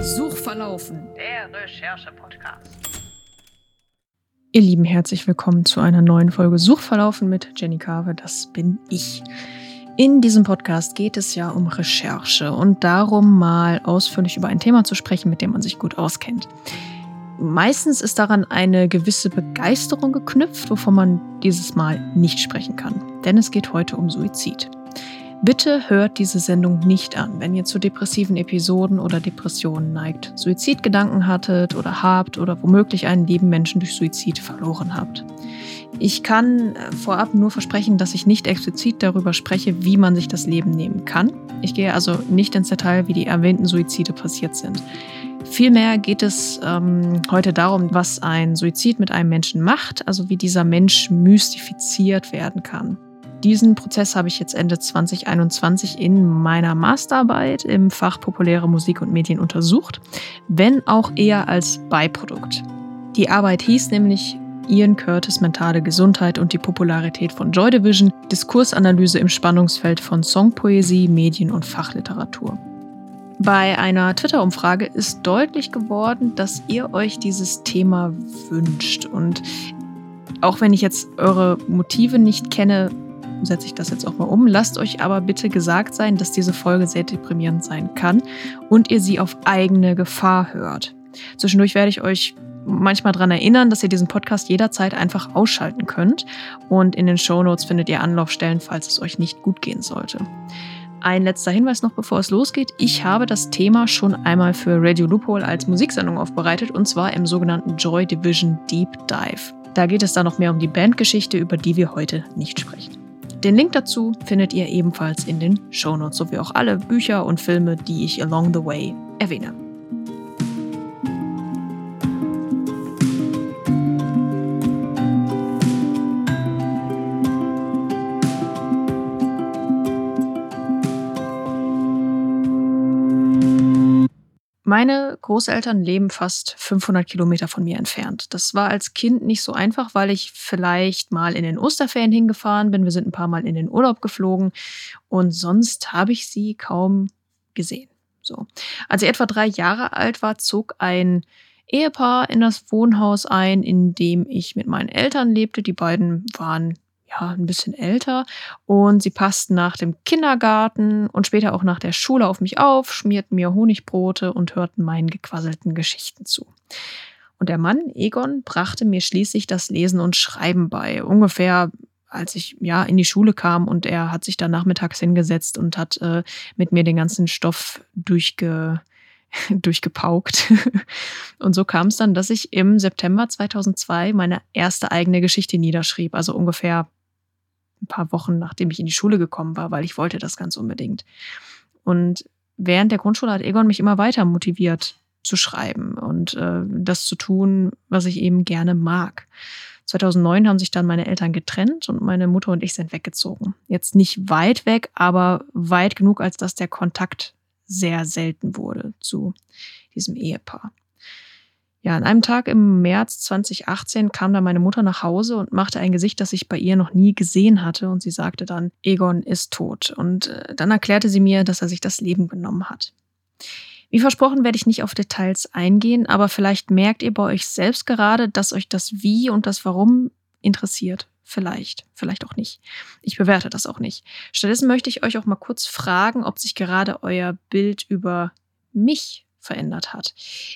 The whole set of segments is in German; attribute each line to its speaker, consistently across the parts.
Speaker 1: Suchverlaufen. Der Recherche-Podcast. Ihr Lieben, herzlich willkommen zu einer neuen Folge Suchverlaufen mit Jenny Carver. Das bin ich. In diesem Podcast geht es ja um Recherche und darum, mal ausführlich über ein Thema zu sprechen, mit dem man sich gut auskennt. Meistens ist daran eine gewisse Begeisterung geknüpft, wovon man dieses Mal nicht sprechen kann. Denn es geht heute um Suizid. Bitte hört diese Sendung nicht an, wenn ihr zu depressiven Episoden oder Depressionen neigt, Suizidgedanken hattet oder habt oder womöglich einen lieben Menschen durch Suizid verloren habt. Ich kann äh, vorab nur versprechen, dass ich nicht explizit darüber spreche, wie man sich das Leben nehmen kann. Ich gehe also nicht ins Detail, wie die erwähnten Suizide passiert sind. Vielmehr geht es ähm, heute darum, was ein Suizid mit einem Menschen macht, also wie dieser Mensch mystifiziert werden kann. Diesen Prozess habe ich jetzt Ende 2021 in meiner Masterarbeit im Fach Populäre Musik und Medien untersucht, wenn auch eher als Beiprodukt. Die Arbeit hieß nämlich Ian Curtis Mentale Gesundheit und die Popularität von Joy Division, Diskursanalyse im Spannungsfeld von Songpoesie, Medien und Fachliteratur. Bei einer Twitter-Umfrage ist deutlich geworden, dass ihr euch dieses Thema wünscht. Und auch wenn ich jetzt eure Motive nicht kenne, setze ich das jetzt auch mal um. Lasst euch aber bitte gesagt sein, dass diese Folge sehr deprimierend sein kann und ihr sie auf eigene Gefahr hört. Zwischendurch werde ich euch manchmal daran erinnern, dass ihr diesen Podcast jederzeit einfach ausschalten könnt. Und in den Show Notes findet ihr Anlaufstellen, falls es euch nicht gut gehen sollte. Ein letzter Hinweis noch, bevor es losgeht. Ich habe das Thema schon einmal für Radio Loophole als Musiksendung aufbereitet und zwar im sogenannten Joy Division Deep Dive. Da geht es dann noch mehr um die Bandgeschichte, über die wir heute nicht sprechen. Den Link dazu findet ihr ebenfalls in den Shownotes, sowie auch alle Bücher und Filme, die ich along the way erwähne. Meine Großeltern leben fast 500 Kilometer von mir entfernt. Das war als Kind nicht so einfach, weil ich vielleicht mal in den Osterferien hingefahren bin. Wir sind ein paar Mal in den Urlaub geflogen und sonst habe ich sie kaum gesehen. So. Als ich etwa drei Jahre alt war, zog ein Ehepaar in das Wohnhaus ein, in dem ich mit meinen Eltern lebte. Die beiden waren ja, ein bisschen älter und sie passten nach dem Kindergarten und später auch nach der Schule auf mich auf, schmierten mir Honigbrote und hörten meinen gequasselten Geschichten zu. Und der Mann, Egon, brachte mir schließlich das Lesen und Schreiben bei, ungefähr als ich ja in die Schule kam und er hat sich dann nachmittags hingesetzt und hat äh, mit mir den ganzen Stoff durchge durchgepaukt. Und so kam es dann, dass ich im September 2002 meine erste eigene Geschichte niederschrieb, also ungefähr ein paar Wochen, nachdem ich in die Schule gekommen war, weil ich wollte das ganz unbedingt. Und während der Grundschule hat Egon mich immer weiter motiviert zu schreiben und äh, das zu tun, was ich eben gerne mag. 2009 haben sich dann meine Eltern getrennt und meine Mutter und ich sind weggezogen. Jetzt nicht weit weg, aber weit genug, als dass der Kontakt sehr selten wurde zu diesem Ehepaar. Ja, an einem Tag im März 2018 kam dann meine Mutter nach Hause und machte ein Gesicht, das ich bei ihr noch nie gesehen hatte. Und sie sagte dann, Egon ist tot. Und äh, dann erklärte sie mir, dass er sich das Leben genommen hat. Wie versprochen werde ich nicht auf Details eingehen, aber vielleicht merkt ihr bei euch selbst gerade, dass euch das Wie und das Warum interessiert. Vielleicht, vielleicht auch nicht. Ich bewerte das auch nicht. Stattdessen möchte ich euch auch mal kurz fragen, ob sich gerade euer Bild über mich verändert hat.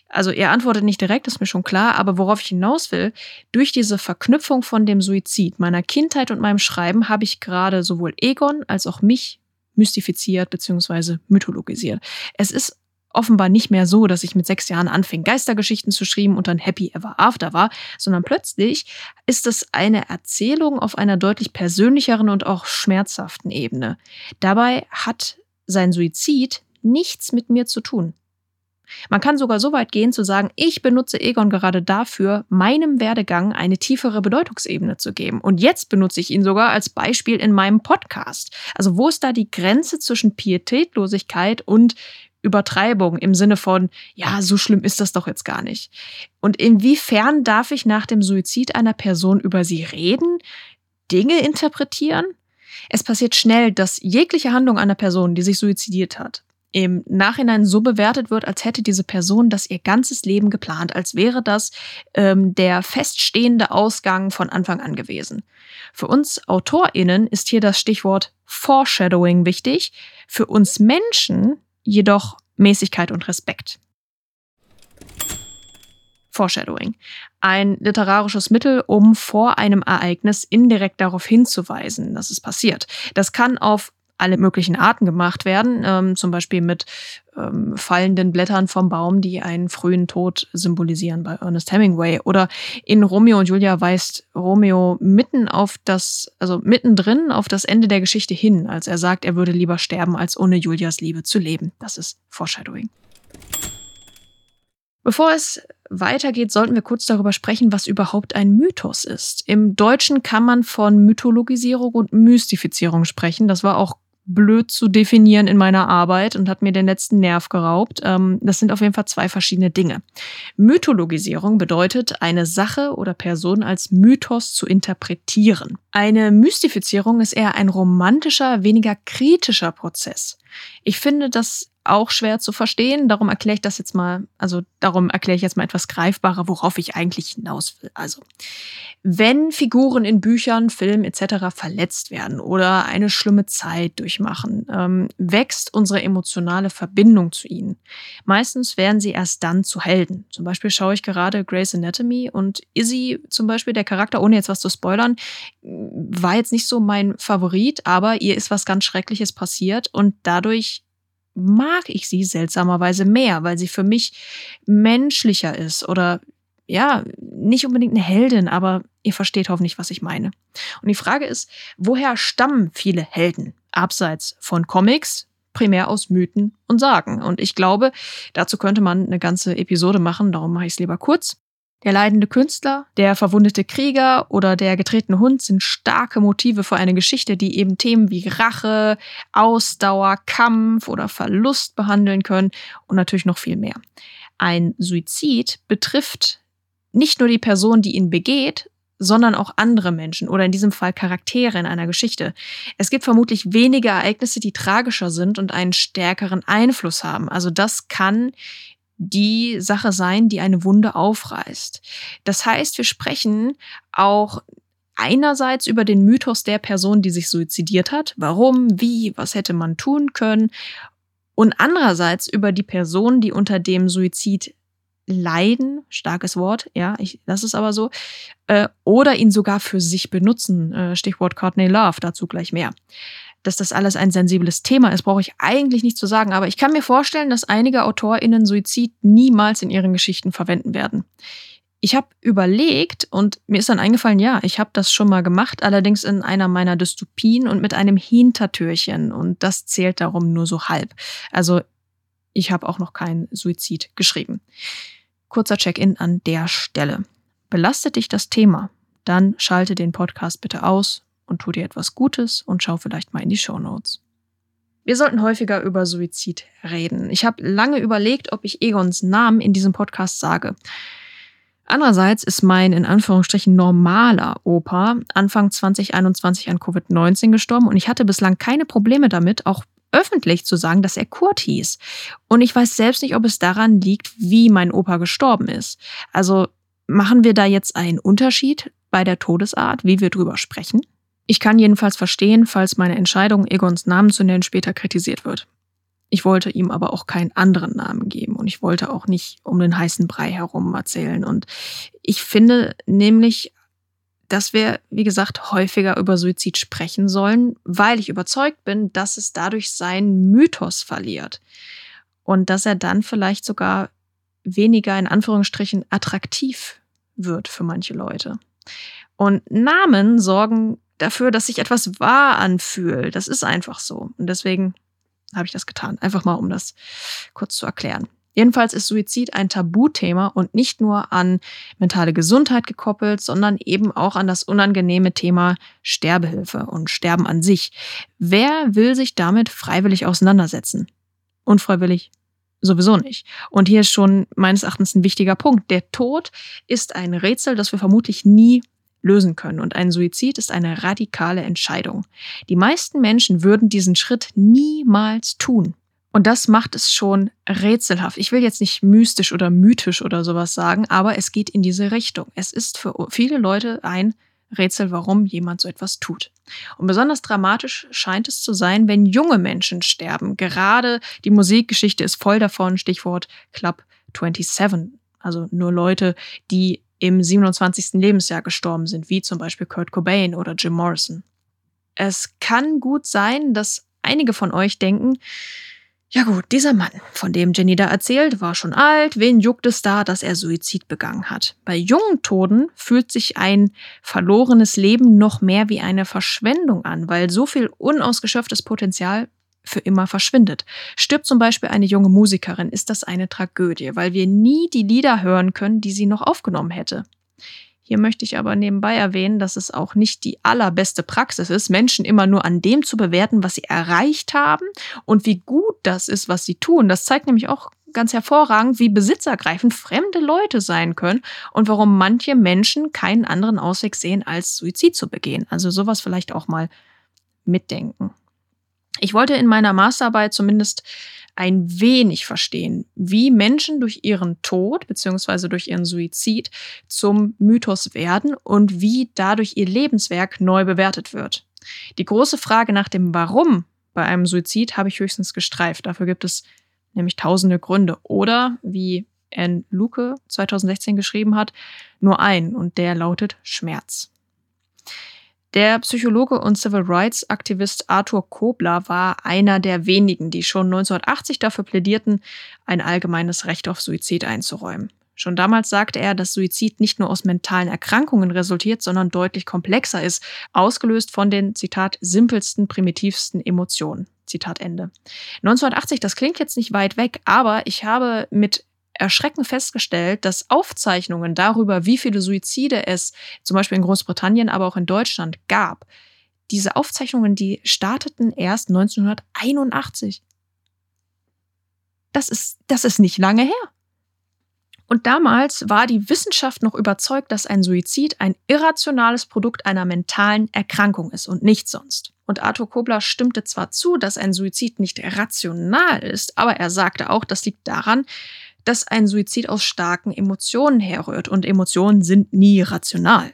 Speaker 1: Also er antwortet nicht direkt, ist mir schon klar, aber worauf ich hinaus will, durch diese Verknüpfung von dem Suizid, meiner Kindheit und meinem Schreiben habe ich gerade sowohl Egon als auch mich mystifiziert bzw. mythologisiert. Es ist offenbar nicht mehr so, dass ich mit sechs Jahren anfing, Geistergeschichten zu schreiben und dann Happy Ever After war, sondern plötzlich ist es eine Erzählung auf einer deutlich persönlicheren und auch schmerzhaften Ebene. Dabei hat sein Suizid nichts mit mir zu tun. Man kann sogar so weit gehen zu sagen, ich benutze Egon gerade dafür, meinem Werdegang eine tiefere Bedeutungsebene zu geben. Und jetzt benutze ich ihn sogar als Beispiel in meinem Podcast. Also wo ist da die Grenze zwischen Pietätlosigkeit und Übertreibung im Sinne von, ja, so schlimm ist das doch jetzt gar nicht. Und inwiefern darf ich nach dem Suizid einer Person über sie reden, Dinge interpretieren? Es passiert schnell, dass jegliche Handlung einer Person, die sich suizidiert hat, im Nachhinein so bewertet wird, als hätte diese Person das ihr ganzes Leben geplant, als wäre das ähm, der feststehende Ausgang von Anfang an gewesen. Für uns AutorInnen ist hier das Stichwort Foreshadowing wichtig, für uns Menschen jedoch Mäßigkeit und Respekt. Foreshadowing. Ein literarisches Mittel, um vor einem Ereignis indirekt darauf hinzuweisen, dass es passiert. Das kann auf alle möglichen Arten gemacht werden, ähm, zum Beispiel mit ähm, fallenden Blättern vom Baum, die einen frühen Tod symbolisieren bei Ernest Hemingway. Oder in Romeo und Julia weist Romeo mitten auf das, also mittendrin auf das Ende der Geschichte hin, als er sagt, er würde lieber sterben, als ohne Julias Liebe zu leben. Das ist Foreshadowing. Bevor es weitergeht, sollten wir kurz darüber sprechen, was überhaupt ein Mythos ist. Im Deutschen kann man von Mythologisierung und Mystifizierung sprechen. Das war auch blöd zu definieren in meiner Arbeit und hat mir den letzten Nerv geraubt. Ähm, das sind auf jeden Fall zwei verschiedene Dinge. Mythologisierung bedeutet, eine Sache oder Person als Mythos zu interpretieren. Eine Mystifizierung ist eher ein romantischer, weniger kritischer Prozess. Ich finde, dass auch schwer zu verstehen. Darum erkläre ich das jetzt mal, also darum erkläre ich jetzt mal etwas greifbarer, worauf ich eigentlich hinaus will. Also, wenn Figuren in Büchern, Filmen etc. verletzt werden oder eine schlimme Zeit durchmachen, ähm, wächst unsere emotionale Verbindung zu ihnen. Meistens werden sie erst dann zu Helden. Zum Beispiel schaue ich gerade Grey's Anatomy und Izzy zum Beispiel, der Charakter, ohne jetzt was zu spoilern, war jetzt nicht so mein Favorit, aber ihr ist was ganz Schreckliches passiert und dadurch mag ich sie seltsamerweise mehr, weil sie für mich menschlicher ist oder ja, nicht unbedingt eine Heldin, aber ihr versteht hoffentlich, was ich meine. Und die Frage ist, woher stammen viele Helden? Abseits von Comics, primär aus Mythen und Sagen. Und ich glaube, dazu könnte man eine ganze Episode machen, darum mache ich es lieber kurz. Der leidende Künstler, der verwundete Krieger oder der getretene Hund sind starke Motive für eine Geschichte, die eben Themen wie Rache, Ausdauer, Kampf oder Verlust behandeln können und natürlich noch viel mehr. Ein Suizid betrifft nicht nur die Person, die ihn begeht, sondern auch andere Menschen oder in diesem Fall Charaktere in einer Geschichte. Es gibt vermutlich wenige Ereignisse, die tragischer sind und einen stärkeren Einfluss haben. Also das kann die Sache sein, die eine Wunde aufreißt. Das heißt, wir sprechen auch einerseits über den Mythos der Person, die sich suizidiert hat. Warum, wie, was hätte man tun können? Und andererseits über die Person, die unter dem Suizid leiden, starkes Wort, ja, ich, das ist aber so, äh, oder ihn sogar für sich benutzen, äh, Stichwort Courtney Love, dazu gleich mehr dass das alles ein sensibles Thema ist, brauche ich eigentlich nicht zu sagen. Aber ich kann mir vorstellen, dass einige AutorInnen Suizid niemals in ihren Geschichten verwenden werden. Ich habe überlegt und mir ist dann eingefallen, ja, ich habe das schon mal gemacht, allerdings in einer meiner Dystopien und mit einem Hintertürchen. Und das zählt darum nur so halb. Also ich habe auch noch keinen Suizid geschrieben. Kurzer Check-in an der Stelle. Belastet dich das Thema? Dann schalte den Podcast bitte aus und tu dir etwas Gutes und schau vielleicht mal in die Show Notes. Wir sollten häufiger über Suizid reden. Ich habe lange überlegt, ob ich Egons Namen in diesem Podcast sage. Andererseits ist mein in Anführungsstrichen normaler Opa Anfang 2021 an Covid-19 gestorben und ich hatte bislang keine Probleme damit, auch öffentlich zu sagen, dass er Kurt hieß. Und ich weiß selbst nicht, ob es daran liegt, wie mein Opa gestorben ist. Also machen wir da jetzt einen Unterschied bei der Todesart, wie wir drüber sprechen? Ich kann jedenfalls verstehen, falls meine Entscheidung, Egons Namen zu nennen, später kritisiert wird. Ich wollte ihm aber auch keinen anderen Namen geben und ich wollte auch nicht um den heißen Brei herum erzählen. Und ich finde nämlich, dass wir, wie gesagt, häufiger über Suizid sprechen sollen, weil ich überzeugt bin, dass es dadurch seinen Mythos verliert. Und dass er dann vielleicht sogar weniger in Anführungsstrichen attraktiv wird für manche Leute. Und Namen sorgen dafür, dass sich etwas wahr anfühlt. Das ist einfach so. Und deswegen habe ich das getan. Einfach mal, um das kurz zu erklären. Jedenfalls ist Suizid ein Tabuthema und nicht nur an mentale Gesundheit gekoppelt, sondern eben auch an das unangenehme Thema Sterbehilfe und Sterben an sich. Wer will sich damit freiwillig auseinandersetzen? Unfreiwillig sowieso nicht. Und hier ist schon meines Erachtens ein wichtiger Punkt. Der Tod ist ein Rätsel, das wir vermutlich nie lösen können. Und ein Suizid ist eine radikale Entscheidung. Die meisten Menschen würden diesen Schritt niemals tun. Und das macht es schon rätselhaft. Ich will jetzt nicht mystisch oder mythisch oder sowas sagen, aber es geht in diese Richtung. Es ist für viele Leute ein Rätsel, warum jemand so etwas tut. Und besonders dramatisch scheint es zu sein, wenn junge Menschen sterben. Gerade die Musikgeschichte ist voll davon, Stichwort Club 27. Also nur Leute, die im 27. Lebensjahr gestorben sind, wie zum Beispiel Kurt Cobain oder Jim Morrison. Es kann gut sein, dass einige von euch denken, ja gut, dieser Mann, von dem Jenny da erzählt, war schon alt, wen juckt es da, dass er Suizid begangen hat? Bei jungen Toten fühlt sich ein verlorenes Leben noch mehr wie eine Verschwendung an, weil so viel unausgeschöpftes Potenzial für immer verschwindet. Stirbt zum Beispiel eine junge Musikerin, ist das eine Tragödie, weil wir nie die Lieder hören können, die sie noch aufgenommen hätte. Hier möchte ich aber nebenbei erwähnen, dass es auch nicht die allerbeste Praxis ist, Menschen immer nur an dem zu bewerten, was sie erreicht haben und wie gut das ist, was sie tun. Das zeigt nämlich auch ganz hervorragend, wie besitzergreifend fremde Leute sein können und warum manche Menschen keinen anderen Ausweg sehen, als Suizid zu begehen. Also sowas vielleicht auch mal mitdenken. Ich wollte in meiner Masterarbeit zumindest ein wenig verstehen, wie Menschen durch ihren Tod bzw. durch ihren Suizid zum Mythos werden und wie dadurch ihr Lebenswerk neu bewertet wird. Die große Frage nach dem Warum bei einem Suizid habe ich höchstens gestreift. Dafür gibt es nämlich tausende Gründe. Oder, wie Anne Luke 2016 geschrieben hat, nur ein und der lautet Schmerz. Der Psychologe und Civil Rights Aktivist Arthur Kobler war einer der wenigen, die schon 1980 dafür plädierten, ein allgemeines Recht auf Suizid einzuräumen. Schon damals sagte er, dass Suizid nicht nur aus mentalen Erkrankungen resultiert, sondern deutlich komplexer ist, ausgelöst von den, Zitat, simpelsten, primitivsten Emotionen. Zitat Ende. 1980, das klingt jetzt nicht weit weg, aber ich habe mit erschreckend festgestellt, dass Aufzeichnungen darüber, wie viele Suizide es zum Beispiel in Großbritannien, aber auch in Deutschland gab, diese Aufzeichnungen, die starteten erst 1981. Das ist, das ist nicht lange her. Und damals war die Wissenschaft noch überzeugt, dass ein Suizid ein irrationales Produkt einer mentalen Erkrankung ist und nichts sonst. Und Arthur Kobler stimmte zwar zu, dass ein Suizid nicht rational ist, aber er sagte auch, das liegt daran, dass ein Suizid aus starken Emotionen herrührt und Emotionen sind nie rational.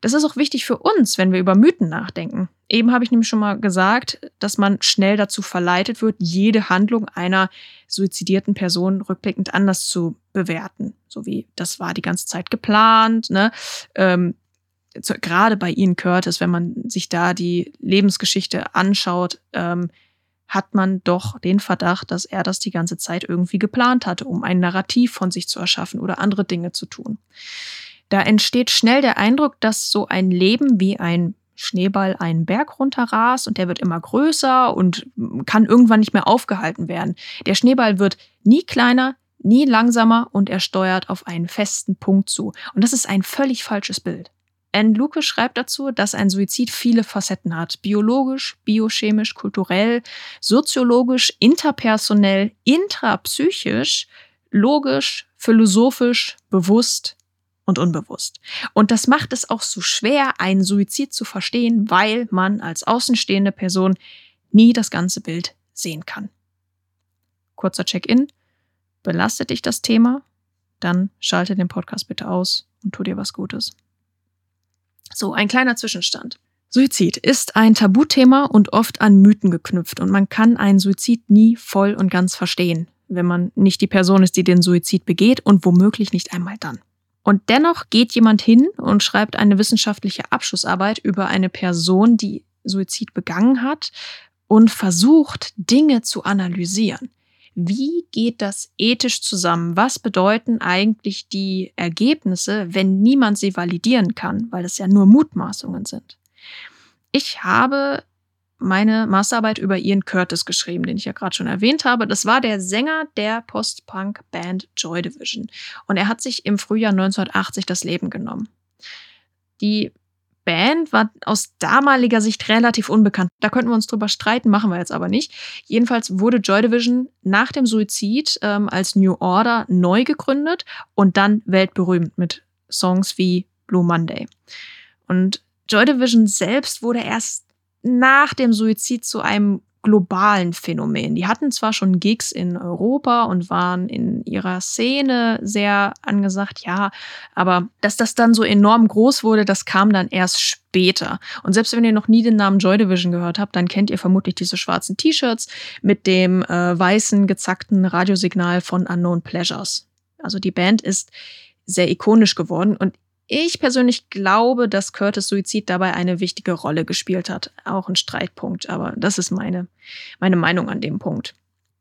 Speaker 1: Das ist auch wichtig für uns, wenn wir über Mythen nachdenken. Eben habe ich nämlich schon mal gesagt, dass man schnell dazu verleitet wird, jede Handlung einer suizidierten Person rückblickend anders zu bewerten. So wie das war die ganze Zeit geplant. Ne? Ähm, gerade bei Ian Curtis, wenn man sich da die Lebensgeschichte anschaut, ähm, hat man doch den Verdacht, dass er das die ganze Zeit irgendwie geplant hatte, um ein Narrativ von sich zu erschaffen oder andere Dinge zu tun. Da entsteht schnell der Eindruck, dass so ein Leben wie ein Schneeball einen Berg runterrast und der wird immer größer und kann irgendwann nicht mehr aufgehalten werden. Der Schneeball wird nie kleiner, nie langsamer und er steuert auf einen festen Punkt zu. Und das ist ein völlig falsches Bild. Anne Luke schreibt dazu, dass ein Suizid viele Facetten hat. Biologisch, biochemisch, kulturell, soziologisch, interpersonell, intrapsychisch, logisch, philosophisch, bewusst und unbewusst. Und das macht es auch so schwer, einen Suizid zu verstehen, weil man als außenstehende Person nie das ganze Bild sehen kann. Kurzer Check-in. Belastet dich das Thema? Dann schalte den Podcast bitte aus und tu dir was Gutes. So, ein kleiner Zwischenstand. Suizid ist ein Tabuthema und oft an Mythen geknüpft und man kann einen Suizid nie voll und ganz verstehen, wenn man nicht die Person ist, die den Suizid begeht und womöglich nicht einmal dann. Und dennoch geht jemand hin und schreibt eine wissenschaftliche Abschlussarbeit über eine Person, die Suizid begangen hat und versucht, Dinge zu analysieren. Wie geht das ethisch zusammen? Was bedeuten eigentlich die Ergebnisse, wenn niemand sie validieren kann, weil es ja nur Mutmaßungen sind? Ich habe meine Masterarbeit über Ian Curtis geschrieben, den ich ja gerade schon erwähnt habe. Das war der Sänger der Post-Punk-Band Joy Division. Und er hat sich im Frühjahr 1980 das Leben genommen. Die Band war aus damaliger Sicht relativ unbekannt. Da könnten wir uns drüber streiten, machen wir jetzt aber nicht. Jedenfalls wurde Joy Division nach dem Suizid ähm, als New Order neu gegründet und dann weltberühmt mit Songs wie Blue Monday. Und Joy Division selbst wurde erst nach dem Suizid zu einem globalen Phänomen. Die hatten zwar schon Gigs in Europa und waren in ihrer Szene sehr angesagt, ja, aber dass das dann so enorm groß wurde, das kam dann erst später. Und selbst wenn ihr noch nie den Namen Joy Division gehört habt, dann kennt ihr vermutlich diese schwarzen T-Shirts mit dem äh, weißen gezackten Radiosignal von Unknown Pleasures. Also die Band ist sehr ikonisch geworden und ich persönlich glaube, dass Curtis Suizid dabei eine wichtige Rolle gespielt hat. Auch ein Streitpunkt, aber das ist meine, meine Meinung an dem Punkt.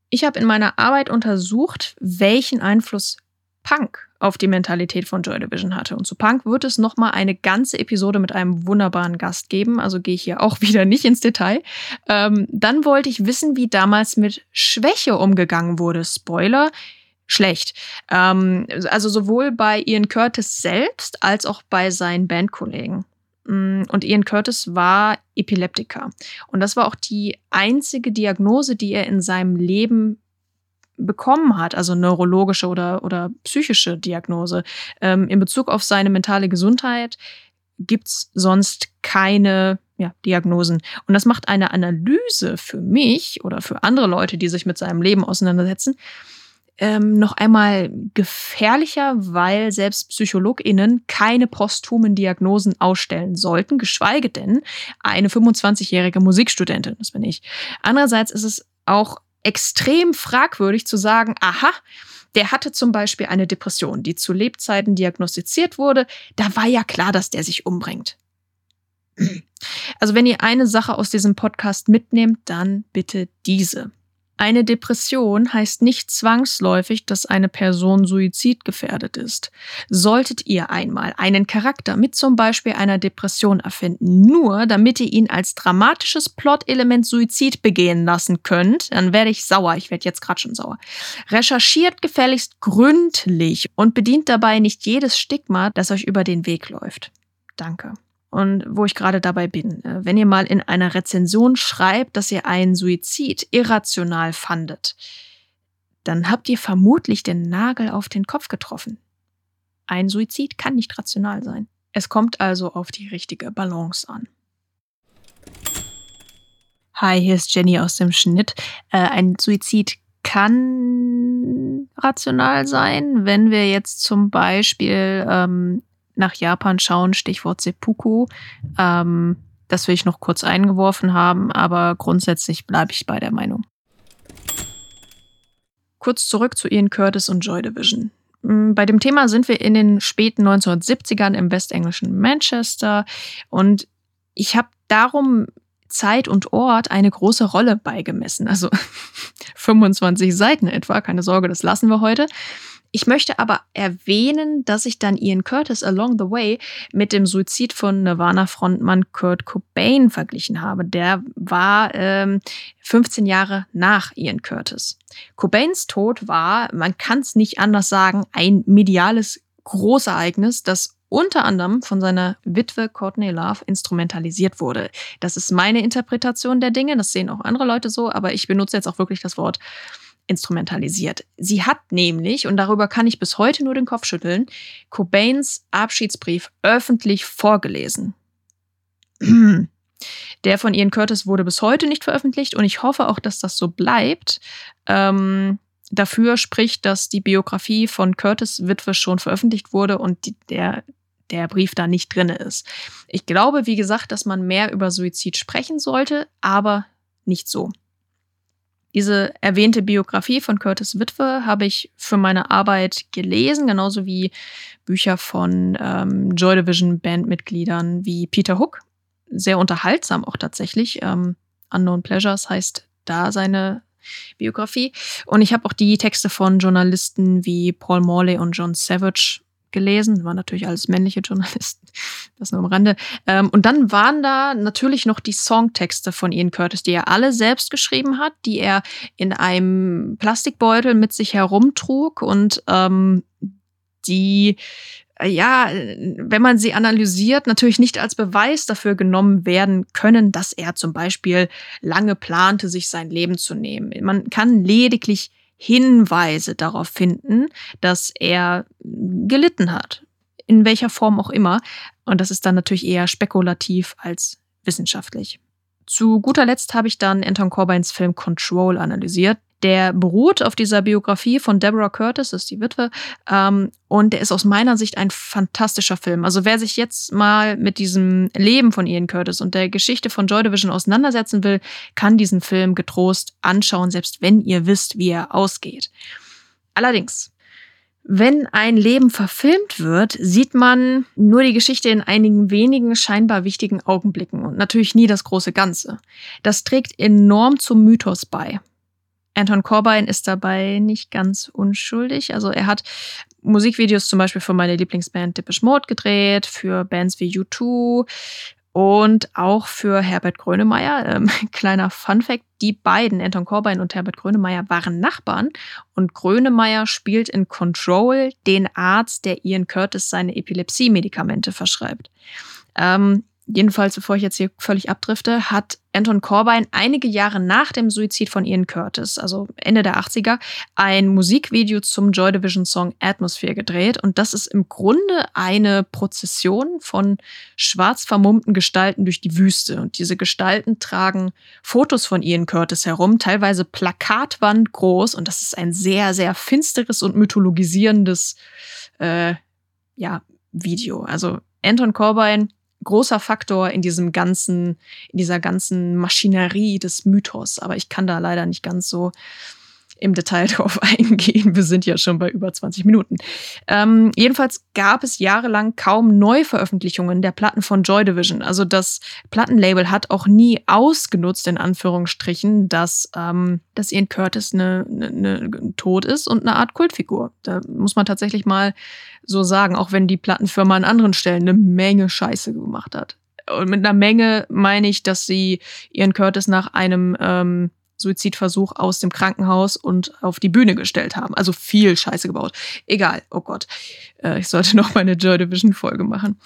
Speaker 1: Ich habe in meiner Arbeit untersucht, welchen Einfluss Punk auf die Mentalität von Joy Division hatte. Und zu Punk wird es nochmal eine ganze Episode mit einem wunderbaren Gast geben, also gehe ich hier auch wieder nicht ins Detail. Ähm, dann wollte ich wissen, wie damals mit Schwäche umgegangen wurde. Spoiler, schlecht. Ähm, also sowohl bei Ian Curtis selbst als auch bei seinen Bandkollegen. Mm, und Ian Curtis war Epileptiker. Und das war auch die einzige Diagnose, die er in seinem Leben bekommen hat, also neurologische oder, oder psychische Diagnose. Ähm, in Bezug auf seine mentale Gesundheit gibt es sonst keine ja, Diagnosen. Und das macht eine Analyse für mich oder für andere Leute, die sich mit seinem Leben auseinandersetzen, ähm, noch einmal gefährlicher, weil selbst PsychologInnen keine posthumen Diagnosen ausstellen sollten, geschweige denn eine 25-jährige Musikstudentin, das bin ich. Andererseits ist es auch extrem fragwürdig zu sagen, aha, der hatte zum Beispiel eine Depression, die zu Lebzeiten diagnostiziert wurde. Da war ja klar, dass der sich umbringt. Also wenn ihr eine Sache aus diesem Podcast mitnehmt, dann bitte diese. Eine Depression heißt nicht zwangsläufig, dass eine Person suizidgefährdet ist. Solltet ihr einmal einen Charakter mit zum Beispiel einer Depression erfinden, nur damit ihr ihn als dramatisches Plot-Element Suizid begehen lassen könnt, dann werde ich sauer. Ich werde jetzt gerade schon sauer. Recherchiert gefälligst gründlich und bedient dabei nicht jedes Stigma, das euch über den Weg läuft. Danke. Und wo ich gerade dabei bin, äh, wenn ihr mal in einer Rezension schreibt, dass ihr einen Suizid irrational fandet, dann habt ihr vermutlich den Nagel auf den Kopf getroffen. Ein Suizid kann nicht rational sein. Es kommt also auf die richtige Balance an. Hi, hier ist Jenny aus dem Schnitt. Äh, ein Suizid kann rational sein, wenn wir jetzt zum Beispiel ähm, nach Japan schauen, Stichwort Seppuku. Ähm, das will ich noch kurz eingeworfen haben, aber grundsätzlich bleibe ich bei der Meinung. Kurz zurück zu Ian Curtis und Joy Division. Mm, bei dem Thema sind wir in den späten 1970ern im westenglischen Manchester und ich habe darum Zeit und Ort eine große Rolle beigemessen. Also 25 Seiten etwa, keine Sorge, das lassen wir heute. Ich möchte aber erwähnen, dass ich dann Ian Curtis Along the Way mit dem Suizid von Nirvana-Frontmann Kurt Cobain verglichen habe. Der war ähm, 15 Jahre nach Ian Curtis. Cobains Tod war, man kann es nicht anders sagen, ein mediales Großereignis, das unter anderem von seiner Witwe Courtney Love instrumentalisiert wurde. Das ist meine Interpretation der Dinge, das sehen auch andere Leute so, aber ich benutze jetzt auch wirklich das Wort instrumentalisiert. Sie hat nämlich, und darüber kann ich bis heute nur den Kopf schütteln, Cobains Abschiedsbrief öffentlich vorgelesen. Der von Ian Curtis wurde bis heute nicht veröffentlicht und ich hoffe auch, dass das so bleibt. Ähm, dafür spricht, dass die Biografie von Curtis Witwe schon veröffentlicht wurde und die, der, der Brief da nicht drin ist. Ich glaube, wie gesagt, dass man mehr über Suizid sprechen sollte, aber nicht so. Diese erwähnte Biografie von Curtis Witwe habe ich für meine Arbeit gelesen, genauso wie Bücher von ähm, Joy Division Bandmitgliedern wie Peter Hook. Sehr unterhaltsam auch tatsächlich. Ähm, Unknown Pleasures heißt da seine Biografie. Und ich habe auch die Texte von Journalisten wie Paul Morley und John Savage gelesen, waren natürlich alles männliche Journalisten, das nur am Rande. Ähm, und dann waren da natürlich noch die Songtexte von Ian Curtis, die er alle selbst geschrieben hat, die er in einem Plastikbeutel mit sich herumtrug und ähm, die ja, wenn man sie analysiert, natürlich nicht als Beweis dafür genommen werden können, dass er zum Beispiel lange plante, sich sein Leben zu nehmen. Man kann lediglich Hinweise darauf finden, dass er gelitten hat. In welcher Form auch immer. Und das ist dann natürlich eher spekulativ als wissenschaftlich. Zu guter Letzt habe ich dann Anton Corbins Film Control analysiert. Der beruht auf dieser Biografie von Deborah Curtis, das ist die Witwe, ähm, und der ist aus meiner Sicht ein fantastischer Film. Also wer sich jetzt mal mit diesem Leben von Ian Curtis und der Geschichte von Joy Division auseinandersetzen will, kann diesen Film getrost anschauen, selbst wenn ihr wisst, wie er ausgeht. Allerdings, wenn ein Leben verfilmt wird, sieht man nur die Geschichte in einigen wenigen scheinbar wichtigen Augenblicken und natürlich nie das große Ganze. Das trägt enorm zum Mythos bei. Anton Corbijn ist dabei nicht ganz unschuldig. Also er hat Musikvideos zum Beispiel für meine Lieblingsband Depeche Mode gedreht, für Bands wie U2 und auch für Herbert Grönemeyer. Ähm, kleiner Funfact, die beiden, Anton Corbijn und Herbert Grönemeyer, waren Nachbarn und Grönemeyer spielt in Control den Arzt, der Ian Curtis seine Epilepsie-Medikamente verschreibt. Ähm, jedenfalls, bevor ich jetzt hier völlig abdrifte, hat Anton Corbijn einige Jahre nach dem Suizid von Ian Curtis, also Ende der 80er, ein Musikvideo zum Joy Division Song Atmosphere gedreht. Und das ist im Grunde eine Prozession von schwarz vermummten Gestalten durch die Wüste. Und diese Gestalten tragen Fotos von Ian Curtis herum, teilweise Plakatwand groß. Und das ist ein sehr, sehr finsteres und mythologisierendes äh, ja, Video. Also Anton Corbijn großer Faktor in diesem ganzen, in dieser ganzen Maschinerie des Mythos. Aber ich kann da leider nicht ganz so im Detail drauf eingehen. Wir sind ja schon bei über 20 Minuten. Ähm, jedenfalls gab es jahrelang kaum Neuveröffentlichungen der Platten von Joy Division. Also das Plattenlabel hat auch nie ausgenutzt, in Anführungsstrichen, dass, ähm, dass Ian Curtis eine, eine, eine tot ist und eine Art Kultfigur. Da muss man tatsächlich mal so sagen, auch wenn die Plattenfirma an anderen Stellen eine Menge Scheiße gemacht hat. Und mit einer Menge meine ich, dass sie Ian Curtis nach einem ähm, Suizidversuch aus dem Krankenhaus und auf die Bühne gestellt haben. Also viel Scheiße gebaut. Egal, oh Gott. Äh, ich sollte noch meine Joy Division Folge machen.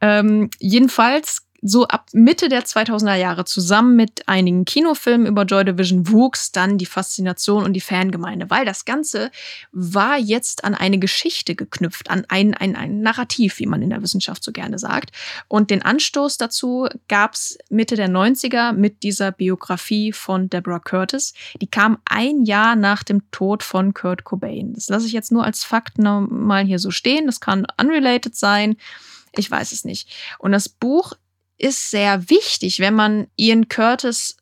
Speaker 1: Ähm, jedenfalls so ab Mitte der 2000er Jahre zusammen mit einigen Kinofilmen über Joy Division wuchs dann die Faszination und die Fangemeinde, weil das Ganze war jetzt an eine Geschichte geknüpft, an ein, ein, ein Narrativ, wie man in der Wissenschaft so gerne sagt. Und den Anstoß dazu gab es Mitte der 90er mit dieser Biografie von Deborah Curtis. Die kam ein Jahr nach dem Tod von Kurt Cobain. Das lasse ich jetzt nur als Fakt mal hier so stehen. Das kann unrelated sein. Ich weiß es nicht. Und das Buch ist sehr wichtig, wenn man Ian Curtis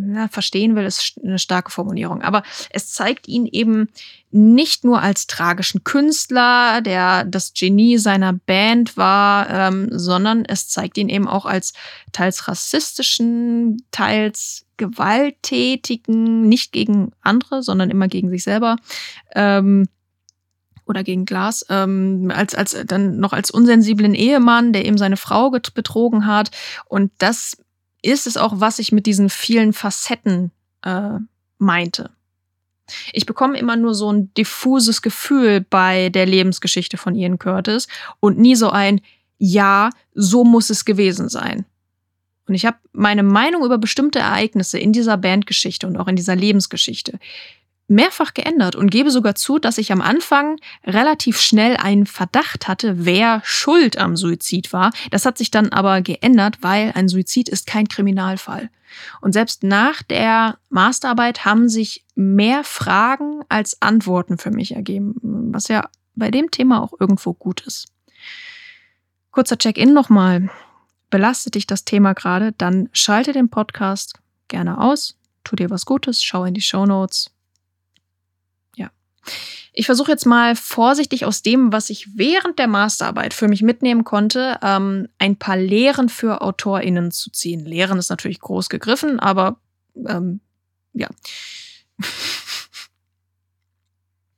Speaker 1: na, verstehen will, ist eine starke Formulierung. Aber es zeigt ihn eben nicht nur als tragischen Künstler, der das Genie seiner Band war, ähm, sondern es zeigt ihn eben auch als teils rassistischen, teils gewalttätigen, nicht gegen andere, sondern immer gegen sich selber. Ähm, oder gegen Glas, ähm, als, als dann noch als unsensiblen Ehemann, der eben seine Frau betrogen hat. Und das ist es auch, was ich mit diesen vielen Facetten äh, meinte. Ich bekomme immer nur so ein diffuses Gefühl bei der Lebensgeschichte von Ian Curtis und nie so ein Ja, so muss es gewesen sein. Und ich habe meine Meinung über bestimmte Ereignisse in dieser Bandgeschichte und auch in dieser Lebensgeschichte mehrfach geändert und gebe sogar zu, dass ich am Anfang relativ schnell einen Verdacht hatte, wer schuld am Suizid war. Das hat sich dann aber geändert, weil ein Suizid ist kein Kriminalfall. Und selbst nach der Masterarbeit haben sich mehr Fragen als Antworten für mich ergeben, was ja bei dem Thema auch irgendwo gut ist. Kurzer Check-in nochmal. Belastet dich das Thema gerade, dann schalte den Podcast gerne aus, tu dir was Gutes, schau in die Show Notes ich versuche jetzt mal vorsichtig aus dem, was ich während der Masterarbeit für mich mitnehmen konnte, ähm, ein paar Lehren für AutorInnen zu ziehen. Lehren ist natürlich groß gegriffen, aber ähm, ja.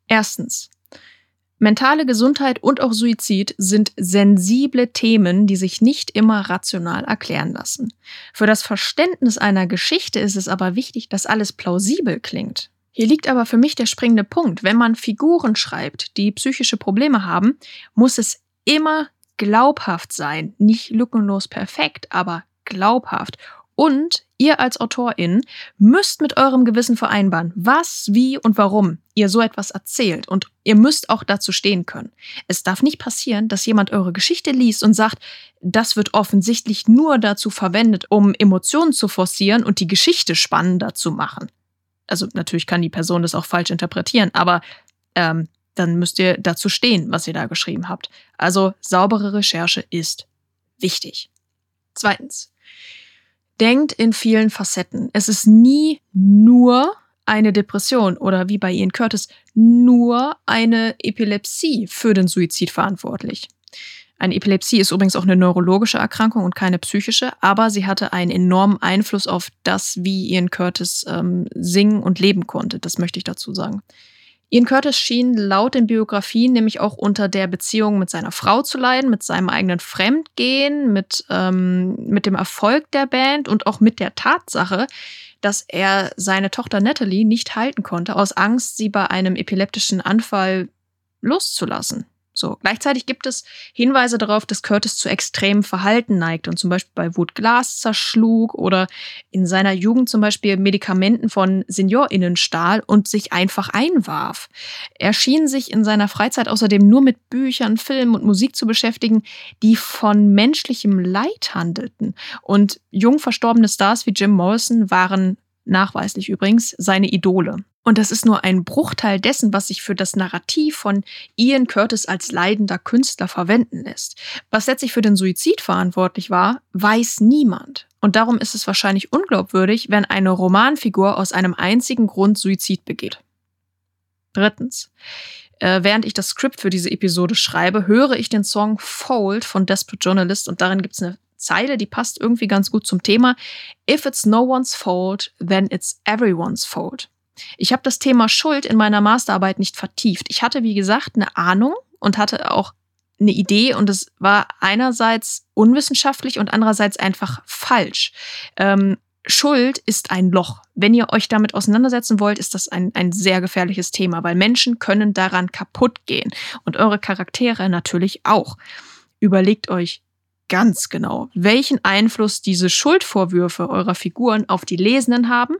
Speaker 1: Erstens. Mentale Gesundheit und auch Suizid sind sensible Themen, die sich nicht immer rational erklären lassen. Für das Verständnis einer Geschichte ist es aber wichtig, dass alles plausibel klingt. Hier liegt aber für mich der springende Punkt. Wenn man Figuren schreibt, die psychische Probleme haben, muss es immer glaubhaft sein. Nicht lückenlos perfekt, aber glaubhaft. Und ihr als Autorin müsst mit eurem Gewissen vereinbaren, was, wie und warum ihr so etwas erzählt. Und ihr müsst auch dazu stehen können. Es darf nicht passieren, dass jemand eure Geschichte liest und sagt, das wird offensichtlich nur dazu verwendet, um Emotionen zu forcieren und die Geschichte spannender zu machen. Also natürlich kann die Person das auch falsch interpretieren, aber ähm, dann müsst ihr dazu stehen, was ihr da geschrieben habt. Also saubere Recherche ist wichtig. Zweitens, denkt in vielen Facetten. Es ist nie nur eine Depression oder wie bei Ian Curtis nur eine Epilepsie für den Suizid verantwortlich. Eine Epilepsie ist übrigens auch eine neurologische Erkrankung und keine psychische, aber sie hatte einen enormen Einfluss auf das, wie Ian Curtis ähm, singen und leben konnte. Das möchte ich dazu sagen. Ian Curtis schien laut den Biografien nämlich auch unter der Beziehung mit seiner Frau zu leiden, mit seinem eigenen Fremdgehen, mit, ähm, mit dem Erfolg der Band und auch mit der Tatsache, dass er seine Tochter Natalie nicht halten konnte, aus Angst, sie bei einem epileptischen Anfall loszulassen. So. Gleichzeitig gibt es Hinweise darauf, dass Curtis zu extremem Verhalten neigt und zum Beispiel bei Wut Glas zerschlug oder in seiner Jugend zum Beispiel Medikamenten von SeniorInnen stahl und sich einfach einwarf. Er schien sich in seiner Freizeit außerdem nur mit Büchern, Filmen und Musik zu beschäftigen, die von menschlichem Leid handelten. Und jung verstorbene Stars wie Jim Morrison waren nachweislich übrigens seine Idole. Und das ist nur ein Bruchteil dessen, was sich für das Narrativ von Ian Curtis als leidender Künstler verwenden lässt. Was letztlich für den Suizid verantwortlich war, weiß niemand. Und darum ist es wahrscheinlich unglaubwürdig, wenn eine Romanfigur aus einem einzigen Grund Suizid begeht. Drittens. Äh, während ich das Skript für diese Episode schreibe, höre ich den Song Fold von Desperate Journalist und darin gibt es eine Zeile, die passt irgendwie ganz gut zum Thema. If it's no one's fault, then it's everyone's fault. Ich habe das Thema Schuld in meiner Masterarbeit nicht vertieft. Ich hatte, wie gesagt, eine Ahnung und hatte auch eine Idee und es war einerseits unwissenschaftlich und andererseits einfach falsch. Ähm, Schuld ist ein Loch. Wenn ihr euch damit auseinandersetzen wollt, ist das ein, ein sehr gefährliches Thema, weil Menschen können daran kaputt gehen und eure Charaktere natürlich auch. Überlegt euch ganz genau, welchen Einfluss diese Schuldvorwürfe eurer Figuren auf die Lesenden haben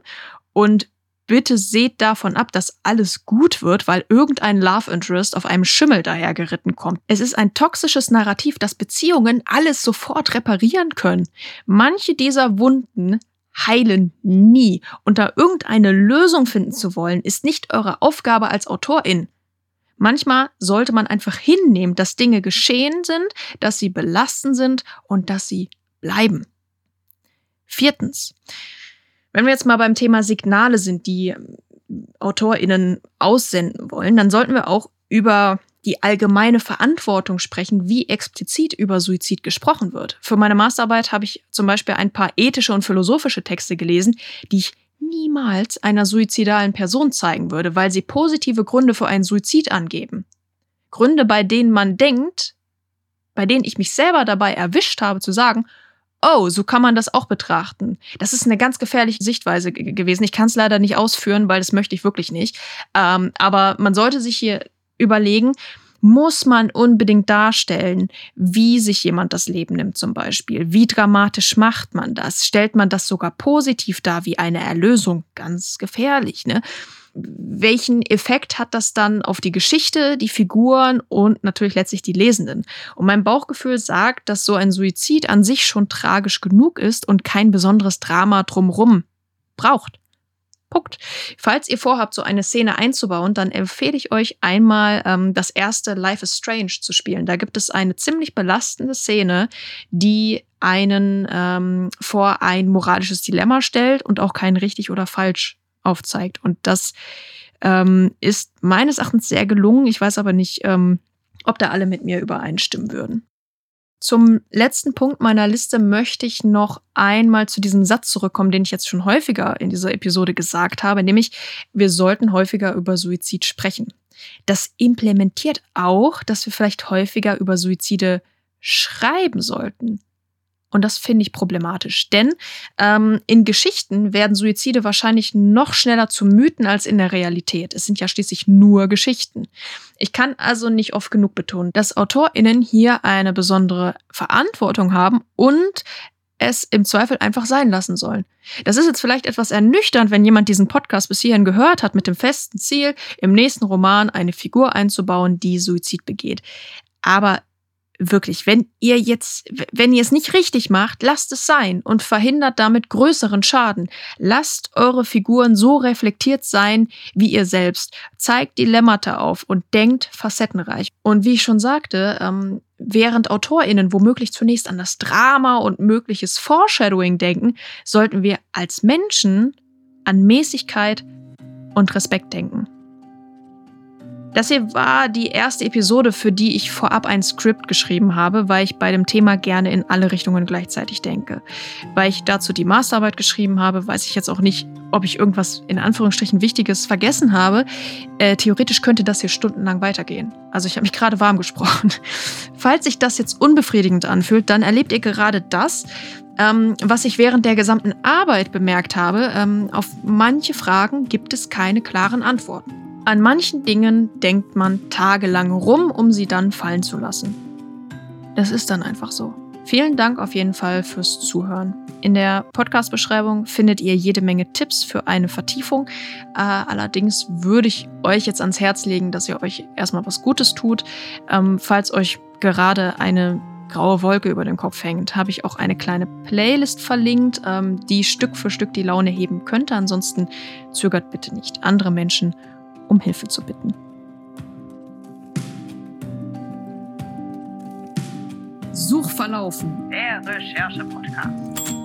Speaker 1: und bitte seht davon ab, dass alles gut wird, weil irgendein Love Interest auf einem Schimmel dahergeritten kommt. Es ist ein toxisches Narrativ, dass Beziehungen alles sofort reparieren können. Manche dieser Wunden heilen nie. Und da irgendeine Lösung finden zu wollen, ist nicht eure Aufgabe als Autorin. Manchmal sollte man einfach hinnehmen, dass Dinge geschehen sind, dass sie belastend sind und dass sie bleiben. Viertens. Wenn wir jetzt mal beim Thema Signale sind, die AutorInnen aussenden wollen, dann sollten wir auch über die allgemeine Verantwortung sprechen, wie explizit über Suizid gesprochen wird. Für meine Masterarbeit habe ich zum Beispiel ein paar ethische und philosophische Texte gelesen, die ich niemals einer suizidalen Person zeigen würde, weil sie positive Gründe für einen Suizid angeben. Gründe, bei denen man denkt, bei denen ich mich selber dabei erwischt habe zu sagen, oh, so kann man das auch betrachten. Das ist eine ganz gefährliche Sichtweise gewesen. Ich kann es leider nicht ausführen, weil das möchte ich wirklich nicht. Ähm, aber man sollte sich hier überlegen, muss man unbedingt darstellen, wie sich jemand das Leben nimmt zum Beispiel. Wie dramatisch macht man das? Stellt man das sogar positiv dar wie eine Erlösung? Ganz gefährlich, ne? Welchen Effekt hat das dann auf die Geschichte, die Figuren und natürlich letztlich die Lesenden? Und mein Bauchgefühl sagt, dass so ein Suizid an sich schon tragisch genug ist und kein besonderes Drama drumrum braucht. Punkt. Falls ihr vorhabt, so eine Szene einzubauen, dann empfehle ich euch einmal ähm, das erste Life is Strange zu spielen. Da gibt es eine ziemlich belastende Szene, die einen ähm, vor ein moralisches Dilemma stellt und auch kein richtig oder falsch aufzeigt. Und das ähm, ist meines Erachtens sehr gelungen. Ich weiß aber nicht, ähm, ob da alle mit mir übereinstimmen würden. Zum letzten Punkt meiner Liste möchte ich noch einmal zu diesem Satz zurückkommen, den ich jetzt schon häufiger in dieser Episode gesagt habe, nämlich wir sollten häufiger über Suizid sprechen. Das implementiert auch, dass wir vielleicht häufiger über Suizide schreiben sollten. Und das finde ich problematisch. Denn ähm, in Geschichten werden Suizide wahrscheinlich noch schneller zu Mythen als in der Realität. Es sind ja schließlich nur Geschichten. Ich kann also nicht oft genug betonen, dass AutorInnen hier eine besondere Verantwortung haben und es im Zweifel einfach sein lassen sollen. Das ist jetzt vielleicht etwas ernüchternd, wenn jemand diesen Podcast bis hierhin gehört hat, mit dem festen Ziel, im nächsten Roman eine Figur einzubauen, die Suizid begeht. Aber wirklich, wenn ihr jetzt, wenn ihr es nicht richtig macht, lasst es sein und verhindert damit größeren Schaden. Lasst eure Figuren so reflektiert sein wie ihr selbst. Zeigt Dilemmata auf und denkt facettenreich. Und wie ich schon sagte, ähm, während AutorInnen womöglich zunächst an das Drama und mögliches Foreshadowing denken, sollten wir als Menschen an Mäßigkeit und Respekt denken. Das hier war die erste Episode, für die ich vorab ein Skript geschrieben habe, weil ich bei dem Thema gerne in alle Richtungen gleichzeitig denke. Weil ich dazu die Masterarbeit geschrieben habe, weiß ich jetzt auch nicht, ob ich irgendwas in Anführungsstrichen Wichtiges vergessen habe. Äh, theoretisch könnte das hier stundenlang weitergehen. Also ich habe mich gerade warm gesprochen. Falls sich das jetzt unbefriedigend anfühlt, dann erlebt ihr gerade das, ähm, was ich während der gesamten Arbeit bemerkt habe. Ähm, auf manche Fragen gibt es keine klaren Antworten. An manchen Dingen denkt man tagelang rum, um sie dann fallen zu lassen. Das ist dann einfach so. Vielen Dank auf jeden Fall fürs Zuhören. In der Podcast-Beschreibung findet ihr jede Menge Tipps für eine Vertiefung. Äh, allerdings würde ich euch jetzt ans Herz legen, dass ihr euch erstmal was Gutes tut. Ähm, falls euch gerade eine graue Wolke über dem Kopf hängt, habe ich auch eine kleine Playlist verlinkt, ähm, die Stück für Stück die Laune heben könnte. Ansonsten zögert bitte nicht, andere Menschen um Hilfe zu bitten.
Speaker 2: Suchverlaufen. Der Recherche-Podcast.